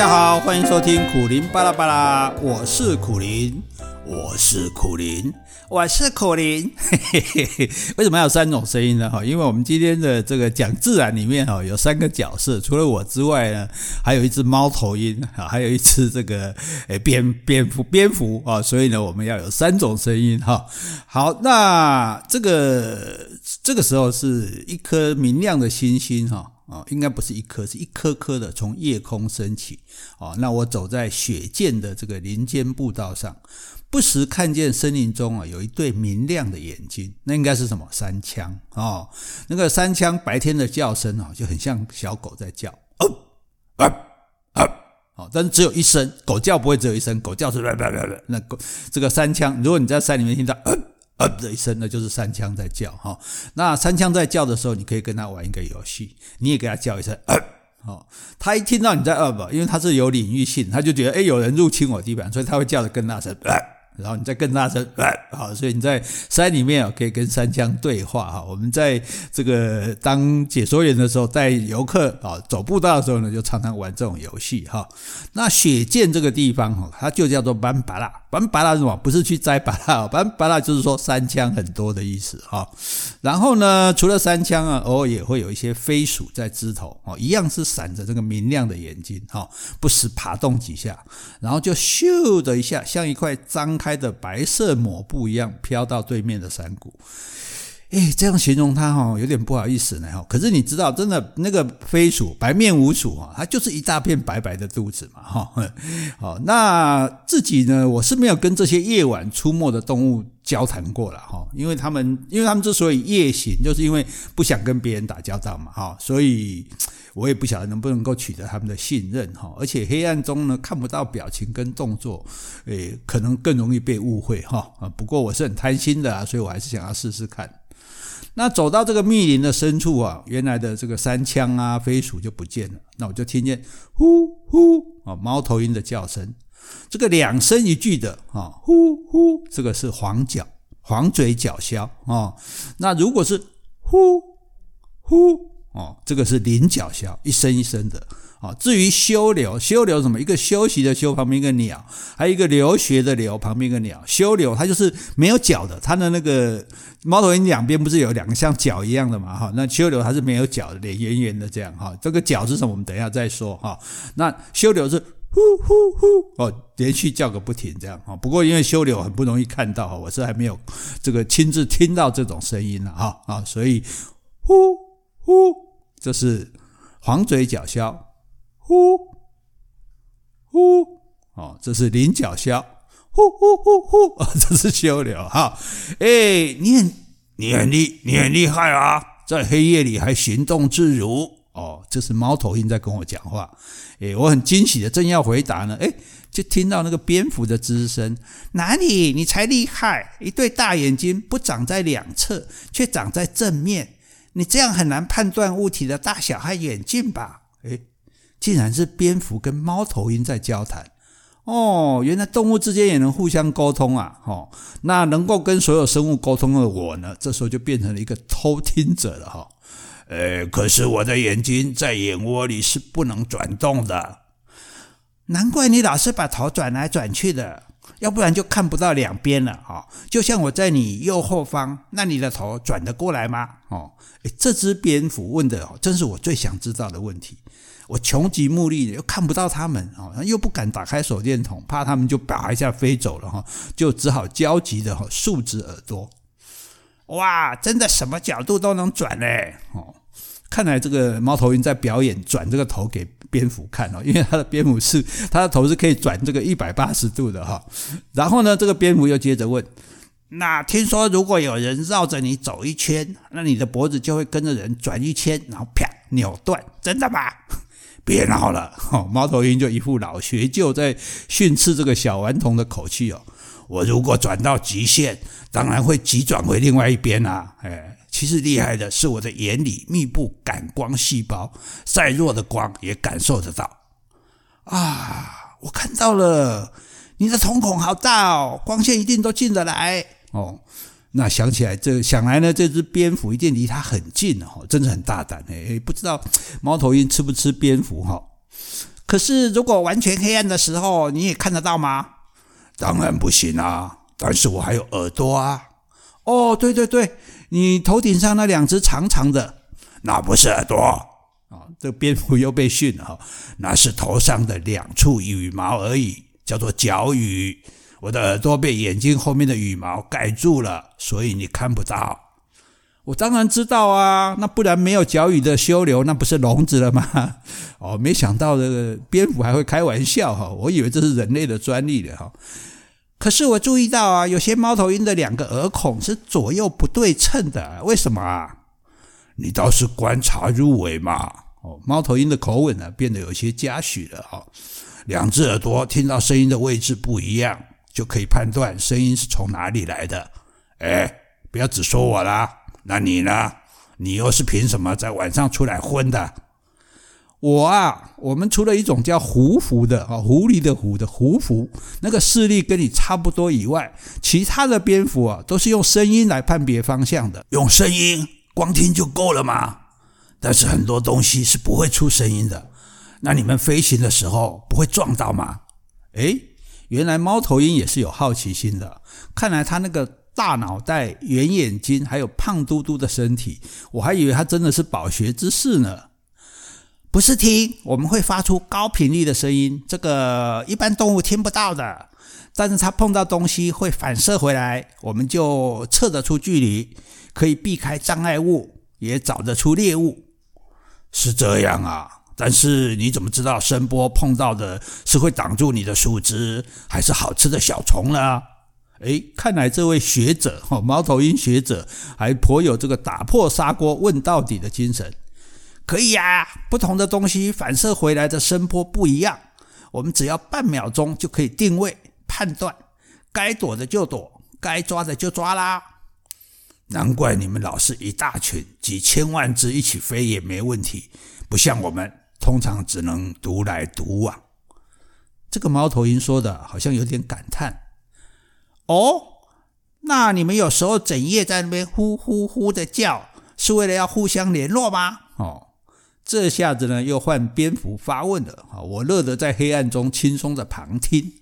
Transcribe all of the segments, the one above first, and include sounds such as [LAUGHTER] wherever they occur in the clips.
家好，欢迎收听苦林巴拉巴拉，我是苦林，我是苦林，我是苦林。嘿嘿嘿嘿，为什么要有三种声音呢？哈，因为我们今天的这个讲自然里面哈，有三个角色，除了我之外呢，还有一只猫头鹰啊，还有一只这个诶蝙蝙蝠蝙蝠啊，所以呢，我们要有三种声音哈。好，那这个这个时候是一颗明亮的星星哈。啊，应该不是一颗，是一颗颗的从夜空升起。哦，那我走在雪见的这个林间步道上，不时看见森林中啊有一对明亮的眼睛，那应该是什么？山羌哦，那个山羌白天的叫声啊，就很像小狗在叫，哦，啊啊，哦，但是只有一声，狗叫不会只有一声，狗叫是 [LAUGHS] 那狗这个山羌，如果你在山里面听到。的一声，呢就是三枪在叫哈。那三枪在叫的时候，你可以跟他玩一个游戏，你也给他叫一声，呃，好，他一听到你在呃吧，因为他是有领域性，他就觉得哎有人入侵我地板，所以他会叫得更大声。呃然后你再更大声，好，所以你在山里面啊，可以跟山羌对话哈。我们在这个当解说员的时候，带游客啊走步道的时候呢，就常常玩这种游戏哈。那雪见这个地方哈，它就叫做班巴拉，班巴拉是什么？不是去摘巴拉，班巴拉就是说山羌很多的意思哈。然后呢，除了山羌啊，偶尔也会有一些飞鼠在枝头哦，一样是闪着这个明亮的眼睛哈，不时爬动几下，然后就咻的一下，像一块张开的白色抹布一样飘到对面的山谷，诶，这样形容它哈，有点不好意思呢哈。可是你知道，真的那个飞鼠白面鼯鼠啊，它就是一大片白白的肚子嘛哈。[LAUGHS] 好，那自己呢，我是没有跟这些夜晚出没的动物交谈过了哈，因为他们，因为他们之所以夜行，就是因为不想跟别人打交道嘛哈，所以。我也不晓得能不能够取得他们的信任哈，而且黑暗中呢，看不到表情跟动作，诶，可能更容易被误会哈啊。不过我是很贪心的啊，所以我还是想要试试看。那走到这个密林的深处啊，原来的这个山羌啊、飞鼠就不见了。那我就听见呼呼啊，猫头鹰的叫声，这个两声一句的啊，呼呼，这个是黄角黄嘴角鸮啊。那如果是呼呼。哦，这个是领角鸮，一声一声的。哦，至于休留，休留什么？一个休息的休旁边一个鸟，还有一个留学的留旁边一个鸟。休留它就是没有脚的，它的那个猫头鹰两边不是有两个像脚一样的嘛？哈，那休留它是没有脚的，脸圆圆的这样。哈，这个脚是什么？我们等一下再说。哈，那休留是呼呼呼哦，连续叫个不停这样。哈，不过因为休留很不容易看到，我是还没有这个亲自听到这种声音了。哈啊，所以呼。呼，这是黄嘴角鸮。呼呼，哦，这是菱角鸮。呼呼呼呼，哦，这是休留。哈，哎，你很你很厉你很厉害啊，在黑夜里还行动自如。哦，这是猫头鹰在跟我讲话。哎，我很惊喜的，正要回答呢，哎，就听到那个蝙蝠的吱声。哪里？你才厉害！一对大眼睛不长在两侧，却长在正面。你这样很难判断物体的大小和远近吧？诶，竟然是蝙蝠跟猫头鹰在交谈哦！原来动物之间也能互相沟通啊！哦，那能够跟所有生物沟通的我呢，这时候就变成了一个偷听者了哈。呃，可是我的眼睛在眼窝里是不能转动的，难怪你老是把头转来转去的。要不然就看不到两边了哈，就像我在你右后方，那你的头转得过来吗？哦，诶，这只蝙蝠问的哦，真是我最想知道的问题。我穷极目力又看不到它们哦，又不敢打开手电筒，怕它们就叭一下飞走了哈，就只好焦急的哈竖直耳朵。哇，真的什么角度都能转嘞！哦，看来这个猫头鹰在表演转这个头给。蝙蝠看哦，[LAUGHS] 因为它的蝙蝠是它的头是可以转这个一百八十度的哈。然后呢，这个蝙蝠又接着问：“那听说如果有人绕着你走一圈，那你的脖子就会跟着人转一圈，然后啪扭断，真的吗？” [LAUGHS] 别闹了，[LAUGHS] 猫头鹰就一副老学究在训斥这个小顽童的口气哦。我如果转到极限，当然会急转回另外一边啊，哎。其实厉害的是我的眼里密布感光细胞，再弱的光也感受得到。啊，我看到了，你的瞳孔好大哦，光线一定都进得来哦。那想起来，这想来呢，这只蝙蝠一定离它很近哦，真的很大胆诶。不知道猫头鹰吃不吃蝙蝠哈？可是如果完全黑暗的时候，你也看得到吗？当然不行啊！但是我还有耳朵啊！哦，对对对，你头顶上那两只长长的，那不是耳朵啊！这蝙蝠又被训了，那是头上的两处羽毛而已，叫做角羽。我的耳朵被眼睛后面的羽毛盖住了，所以你看不到。我当然知道啊，那不然没有角羽的修流，那不是聋子了吗？哦，没想到这个蝙蝠还会开玩笑哈，我以为这是人类的专利的哈。可是我注意到啊，有些猫头鹰的两个耳孔是左右不对称的，为什么啊？你倒是观察入微嘛。哦，猫头鹰的口吻呢变得有些嘉许了哈。两只耳朵听到声音的位置不一样。就可以判断声音是从哪里来的。哎，不要只说我啦，那你呢？你又是凭什么在晚上出来混的？我啊，我们除了一种叫狐蝠的啊，狐狸的狐的狐蝠，那个视力跟你差不多以外，其他的蝙蝠啊，都是用声音来判别方向的。用声音，光听就够了吗？但是很多东西是不会出声音的。那你们飞行的时候不会撞到吗？诶原来猫头鹰也是有好奇心的，看来它那个大脑袋、圆眼睛，还有胖嘟嘟的身体，我还以为它真的是饱学之士呢。不是听，我们会发出高频率的声音，这个一般动物听不到的。但是它碰到东西会反射回来，我们就测得出距离，可以避开障碍物，也找得出猎物。是这样啊。但是你怎么知道声波碰到的是会挡住你的树枝，还是好吃的小虫呢？诶，看来这位学者，哈，猫头鹰学者还颇有这个打破砂锅问到底的精神。可以呀，不同的东西反射回来的声波不一样，我们只要半秒钟就可以定位判断，该躲的就躲，该抓的就抓啦。难怪你们老是一大群几千万只一起飞也没问题，不像我们。通常只能独来独往。这个猫头鹰说的好像有点感叹。哦，那你们有时候整夜在那边呼呼呼的叫，是为了要互相联络吗？哦，这下子呢又换蝙蝠发问了。我乐得在黑暗中轻松的旁听。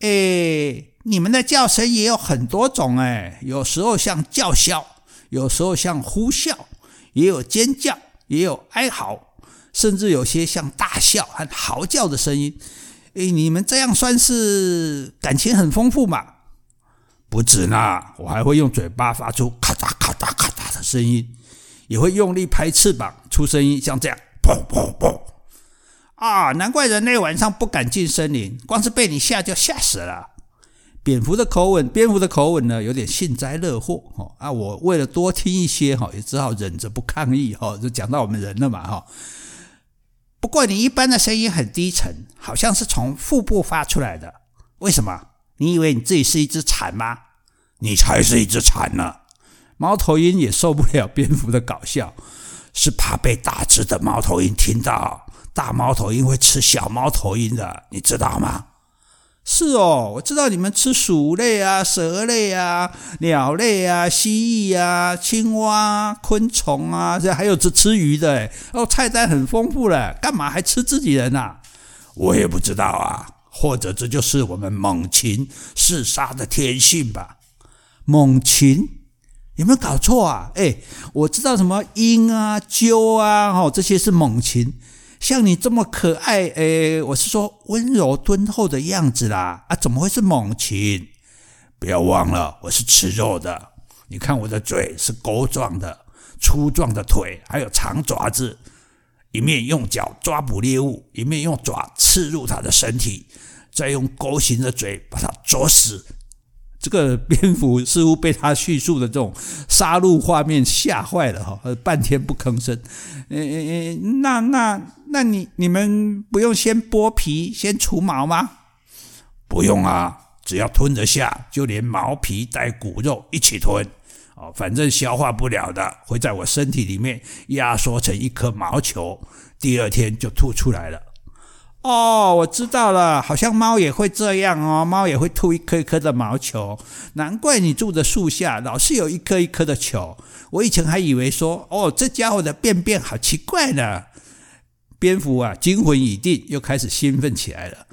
诶，你们的叫声也有很多种诶，有时候像叫嚣，有时候像呼啸，也有尖叫，也有哀嚎。甚至有些像大笑和嚎叫的声音，诶，你们这样算是感情很丰富吗？不止呢，我还会用嘴巴发出咔嗒咔嗒咔嗒的声音，也会用力拍翅膀出声音，像这样，砰砰砰！啊，难怪人类晚上不敢进森林，光是被你吓就吓死了。蝙蝠的口吻，蝙蝠的口吻呢，有点幸灾乐祸哈啊！我为了多听一些哈，也只好忍着不抗议哈，就讲到我们人了嘛哈。不过你一般的声音很低沉，好像是从腹部发出来的。为什么？你以为你自己是一只蝉吗？你才是一只蝉呢！猫头鹰也受不了蝙蝠的搞笑，是怕被大只的猫头鹰听到。大猫头鹰会吃小猫头鹰的，你知道吗？是哦，我知道你们吃鼠类啊、蛇类啊、鸟类啊、蜥蜴啊、青蛙、昆虫啊，这还有吃吃鱼的。哦，菜单很丰富了，干嘛还吃自己人啊？我也不知道啊，或者这就是我们猛禽嗜杀的天性吧？猛禽有没有搞错啊？诶，我知道什么鹰啊、鸠啊，哦，这些是猛禽。像你这么可爱，诶，我是说温柔敦厚的样子啦，啊，怎么会是猛禽？不要忘了，我是吃肉的。你看我的嘴是钩状的，粗壮的腿，还有长爪子，一面用脚抓捕猎物，一面用爪刺入它的身体，再用钩形的嘴把它啄死。这个蝙蝠似乎被他叙述的这种杀戮画面吓坏了哈，半天不吭声。诶，那那那你你们不用先剥皮先除毛吗？不用啊，只要吞得下，就连毛皮带骨肉一起吞。哦，反正消化不了的会在我身体里面压缩成一颗毛球，第二天就吐出来了。哦，我知道了，好像猫也会这样哦，猫也会吐一颗一颗的毛球。难怪你住的树下老是有一颗一颗的球。我以前还以为说，哦，这家伙的便便好奇怪呢。蝙蝠啊，惊魂已定，又开始兴奋起来了。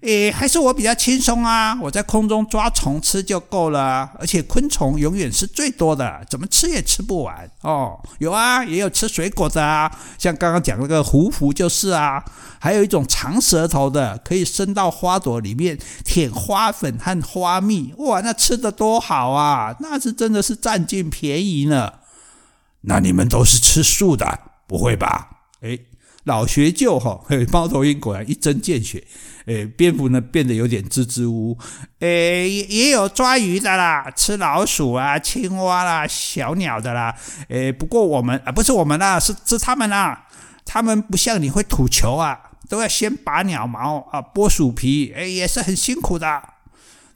诶，还是我比较轻松啊！我在空中抓虫吃就够了，而且昆虫永远是最多的，怎么吃也吃不完哦。有啊，也有吃水果的啊，像刚刚讲那个胡蝠就是啊。还有一种长舌头的，可以伸到花朵里面舔花粉和花蜜。哇，那吃的多好啊！那是真的是占尽便宜呢。那你们都是吃素的，不会吧？诶老学究哈，[LAUGHS] 猫头鹰果然一针见血。诶，蝙蝠呢变得有点支支吾吾。诶，也有抓鱼的啦，吃老鼠啊、青蛙啦、小鸟的啦。诶，不过我们啊，不是我们啦，是是他们啦。他们不像你会吐球啊，都要先拔鸟毛啊，剥鼠皮，诶，也是很辛苦的。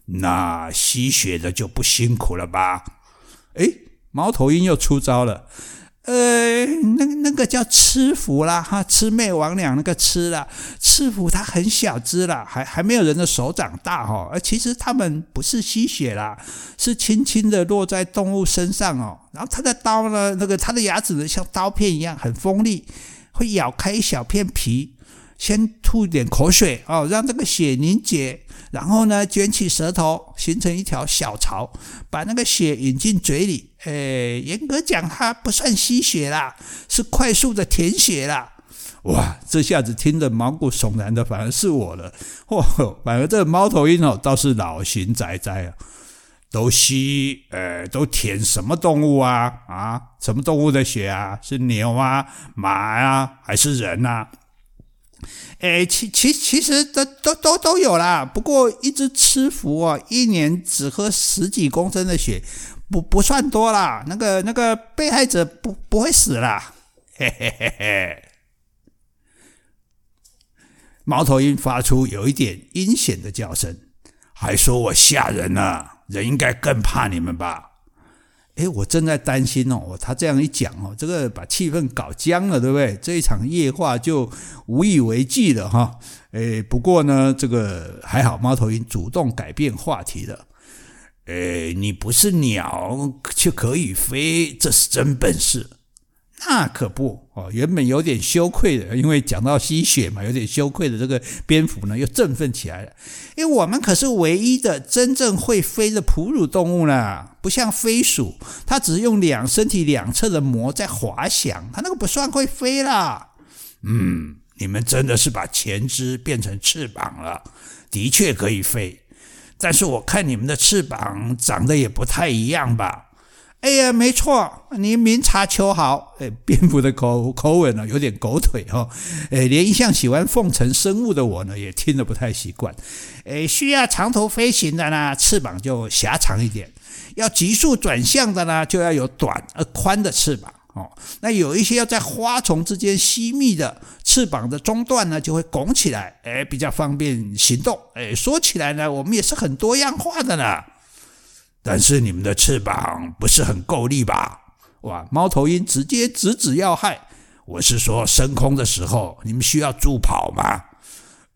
那吸血的就不辛苦了吧？诶，猫头鹰又出招了。呃，那那个叫吃蝠啦，哈，魑魅魍魉那个吃啦，鴟蝠它很小只啦，还还没有人的手掌大哈，而其实它们不是吸血啦，是轻轻的落在动物身上哦，然后它的刀呢，那个它的牙齿呢，像刀片一样很锋利，会咬开一小片皮。先吐一点口水哦，让这个血凝结，然后呢，卷起舌头，形成一条小槽，把那个血引进嘴里。诶，严格讲，它不算吸血啦，是快速的舔血啦。哇，这下子听得毛骨悚然的，反而是我了。嚯，反而这个猫头鹰哦，倒是老型仔仔啊，都吸，呃，都舔什么动物啊？啊，什么动物的血啊？是牛啊、马啊，还是人啊？诶，其其其实都都都都有啦。不过一只鴟蝠啊，一年只喝十几公升的血，不不算多啦。那个那个被害者不不会死啦。嘿嘿嘿嘿。猫头鹰发出有一点阴险的叫声，还说我吓人呢。人应该更怕你们吧？诶，我正在担心哦，他这样一讲哦，这个把气氛搞僵了，对不对？这一场夜话就无以为继了哈。诶，不过呢，这个还好，猫头鹰主动改变话题了。诶，你不是鸟却可以飞，这是真本事。那可不哦，原本有点羞愧的，因为讲到吸血嘛，有点羞愧的这个蝙蝠呢，又振奋起来了。因为我们可是唯一的真正会飞的哺乳动物呢，不像飞鼠，它只是用两身体两侧的膜在滑翔，它那个不算会飞啦。嗯，你们真的是把前肢变成翅膀了，的确可以飞。但是我看你们的翅膀长得也不太一样吧。哎呀，没错，你明察秋毫。哎，蝙蝠的口口吻呢，有点狗腿哦。哎，连一向喜欢奉承生物的我呢，也听得不太习惯。哎，需要长途飞行的呢，翅膀就狭长一点；要急速转向的呢，就要有短而宽的翅膀哦。那有一些要在花丛之间吸蜜的，翅膀的中段呢，就会拱起来，哎，比较方便行动。哎，说起来呢，我们也是很多样化的呢。但是你们的翅膀不是很够力吧？哇！猫头鹰直接直指要害。我是说，升空的时候你们需要助跑吗？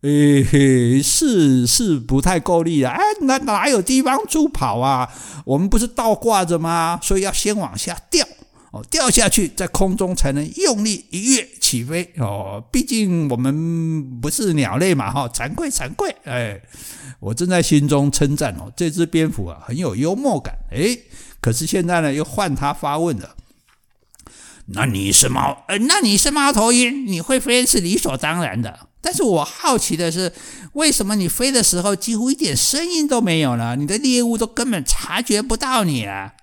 诶嘿，是是不太够力的。哎，哪哪有地方助跑啊？我们不是倒挂着吗？所以要先往下掉。哦，掉下去，在空中才能用力一跃起飞哦。毕竟我们不是鸟类嘛，哈、惭愧惭愧。哎，我正在心中称赞哦，这只蝙蝠啊很有幽默感。哎，可是现在呢，又换他发问了。那你是猫？那你是猫头鹰？你会飞是理所当然的。但是我好奇的是，为什么你飞的时候几乎一点声音都没有呢？你的猎物都根本察觉不到你啊？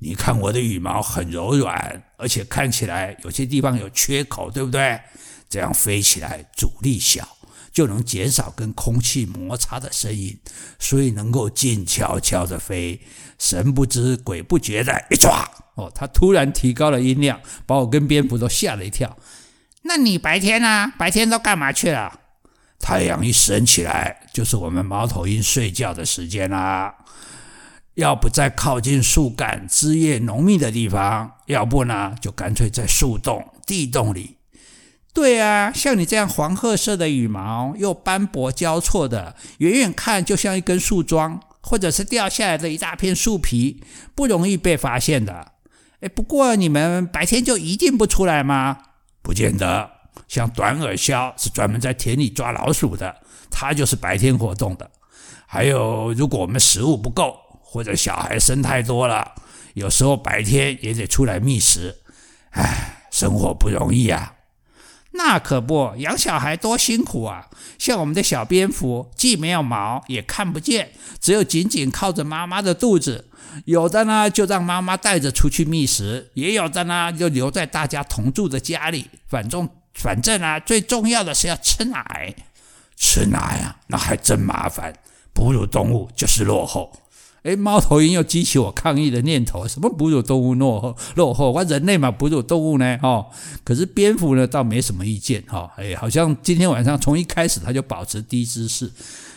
你看我的羽毛很柔软，而且看起来有些地方有缺口，对不对？这样飞起来阻力小，就能减少跟空气摩擦的声音，所以能够静悄悄地飞，神不知鬼不觉的一抓。哦，他突然提高了音量，把我跟蝙蝠都吓了一跳。那你白天呢？白天都干嘛去了？太阳一升起来，就是我们猫头鹰睡觉的时间啦。要不在靠近树干、枝叶浓密的地方，要不呢，就干脆在树洞、地洞里。对啊，像你这样黄褐色的羽毛，又斑驳交错的，远远看就像一根树桩，或者是掉下来的一大片树皮，不容易被发现的。哎，不过你们白天就一定不出来吗？不见得，像短耳鸮是专门在田里抓老鼠的，它就是白天活动的。还有，如果我们食物不够，或者小孩生太多了，有时候白天也得出来觅食。唉，生活不容易啊。那可不，养小孩多辛苦啊！像我们的小蝙蝠，既没有毛，也看不见，只有紧紧靠着妈妈的肚子。有的呢，就让妈妈带着出去觅食；也有的呢，就留在大家同住的家里。反正，反正啊，最重要的是要吃奶。吃奶啊，那还真麻烦。哺乳动物就是落后。哎，猫头鹰又激起我抗议的念头：什么哺乳动物落后？落后？我人类嘛，哺乳动物呢？哦，可是蝙蝠呢，倒没什么意见。哈，哎，好像今天晚上从一开始它就保持低姿势。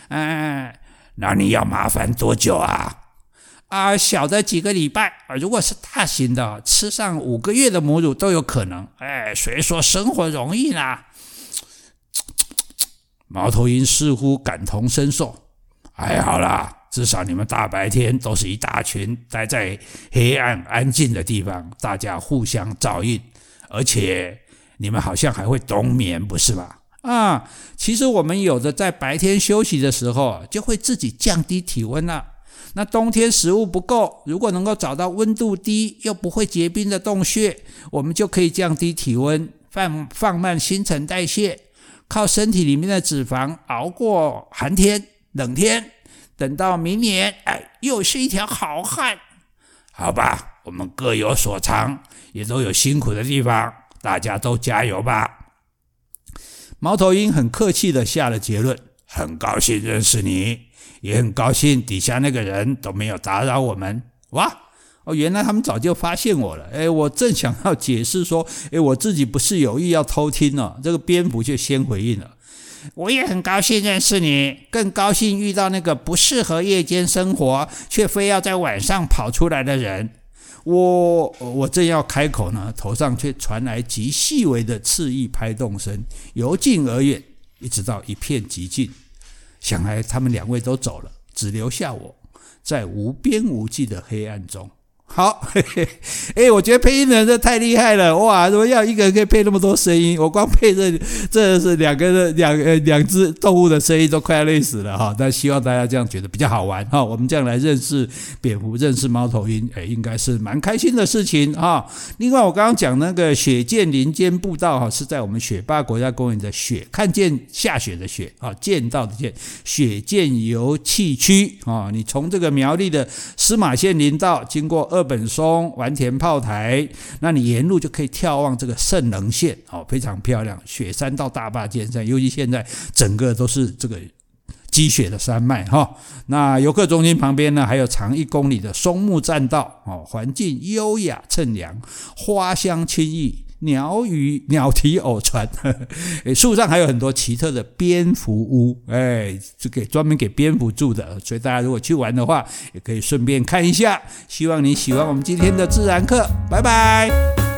哎，那你要麻烦多久啊？啊，小的几个礼拜啊，如果是大型的，吃上五个月的母乳都有可能。哎，谁说生活容易呢？猫头鹰似乎感同身受。哎，好啦。至少你们大白天都是一大群待在黑暗安静的地方，大家互相照应，而且你们好像还会冬眠，不是吗？啊，其实我们有的在白天休息的时候，就会自己降低体温了。那冬天食物不够，如果能够找到温度低又不会结冰的洞穴，我们就可以降低体温，放放慢新陈代谢，靠身体里面的脂肪熬过寒天冷天。等到明年，哎，又是一条好汉。好吧，我们各有所长，也都有辛苦的地方，大家都加油吧。猫头鹰很客气地下了结论。很高兴认识你，也很高兴底下那个人都没有打扰我们。哇，哦，原来他们早就发现我了。哎，我正想要解释说，哎，我自己不是有意要偷听呢，这个蝙蝠就先回应了。我也很高兴认识你，更高兴遇到那个不适合夜间生活却非要在晚上跑出来的人。我我正要开口呢，头上却传来极细微的翅翼拍动声，由近而远，一直到一片寂静。想来他们两位都走了，只留下我在无边无际的黑暗中。好，嘿嘿，哎，我觉得配音的人这太厉害了，哇！怎么要一个人可以配那么多声音？我光配这这是两个的两呃两只动物的声音都快要累死了哈。但希望大家这样觉得比较好玩哈。我们这样来认识蝙蝠，认识猫头鹰，哎，应该是蛮开心的事情哈。另外，我刚刚讲那个雪见林间步道哈，是在我们雪霸国家公园的雪，看见下雪的雪啊，见到的见，雪见游憩区啊。你从这个苗栗的司马县林道经过二。本松、完田炮台，那你沿路就可以眺望这个圣棱线，哦，非常漂亮。雪山到大坝尖山，尤其现在整个都是这个积雪的山脉，哈、那游客中心旁边呢，还有长一公里的松木栈道，哦，环境优雅乘凉，花香清逸。鸟语鸟啼偶传，[LAUGHS] 哎，树上还有很多奇特的蝙蝠屋，哎，这给专门给蝙蝠住的，所以大家如果去玩的话，也可以顺便看一下。希望你喜欢我们今天的自然课，拜拜。